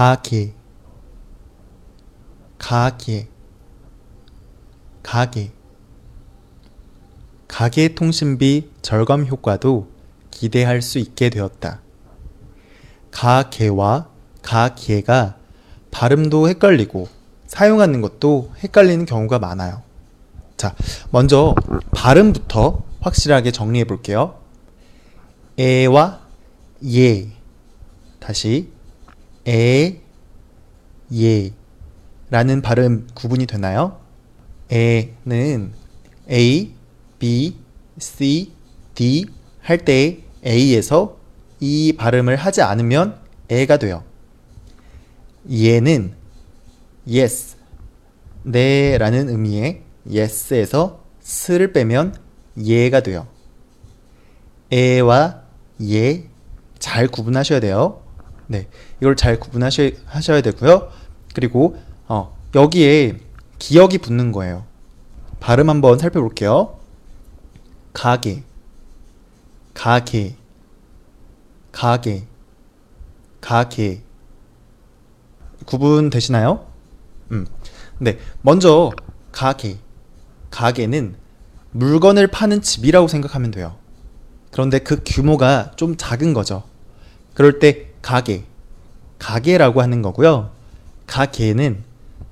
가게 가게 가게 가계 통신비 절감 효과도 기대할 수 있게 되었다. 가계와 가기가 발음도 헷갈리고 사용하는 것도 헷갈리는 경우가 많아요. 자, 먼저 발음부터 확실하게 정리해 볼게요. 에와 예. 다시 에, 예. 라는 발음 구분이 되나요? 에는 A, B, C, D 할 때 A에서 이 발음을 하지 않으면 에가 돼요. 얘는 yes, 네 라는 의미의 yes에서 스를 빼면 예가 돼요. 에와 예 잘 구분하셔야 돼요. 네, 이걸 잘 구분하셔야 하셔야 되고요. 그리고 어, 여기에 기억이 붙는 거예요. 발음 한번 살펴볼게요. 가게, 가게, 가게, 가게. 구분 되시나요? 음. 네. 먼저 가게. 가게는 물건을 파는 집이라고 생각하면 돼요. 그런데 그 규모가 좀 작은 거죠. 그럴 때 가게. 가게라고 하는 거고요. 가게는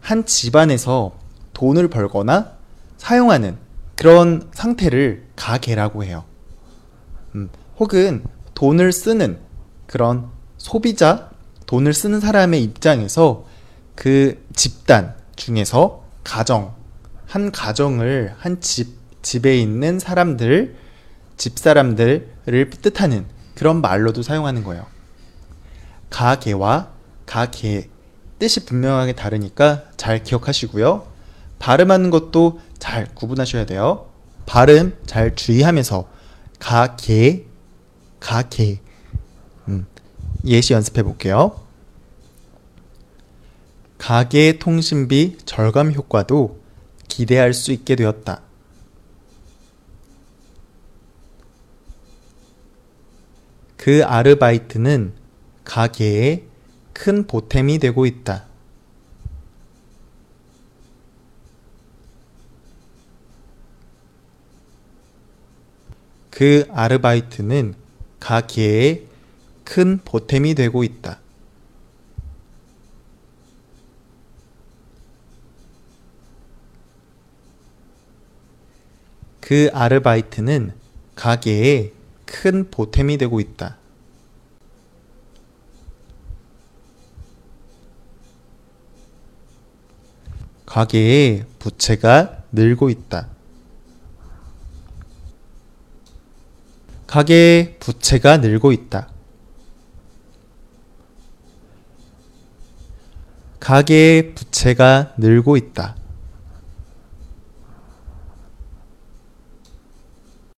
한 집안에서 돈을 벌거나 사용하는 그런 상태를 가계라고 해요. 음, 혹은 돈을 쓰는 그런 소비자, 돈을 쓰는 사람의 입장에서 그 집단 중에서 가정, 한 가정을 한 집, 집에 있는 사람들, 집 사람들을 뜻하는 그런 말로도 사용하는 거예요. 가계와 가계 뜻이 분명하게 다르니까 잘 기억하시고요. 발음하는 것도 잘 구분하셔야 돼요. 발음 잘 주의하면서 가계, 가계 음, 예시 연습해 볼게요. 가계 통신비 절감 효과도 기대할 수 있게 되었다. 그 아르바이트는 가게에 큰 보탬이 되고 있다. 그 아르바이트는 가게에 큰 보탬이 되고 있다. 그 아르바이트는 가게에 큰 보탬이 되고 있다. 가게에 부채가 늘고 있다. 가게에 부채가 늘고 있다. 가게의 부채가 늘고 있다.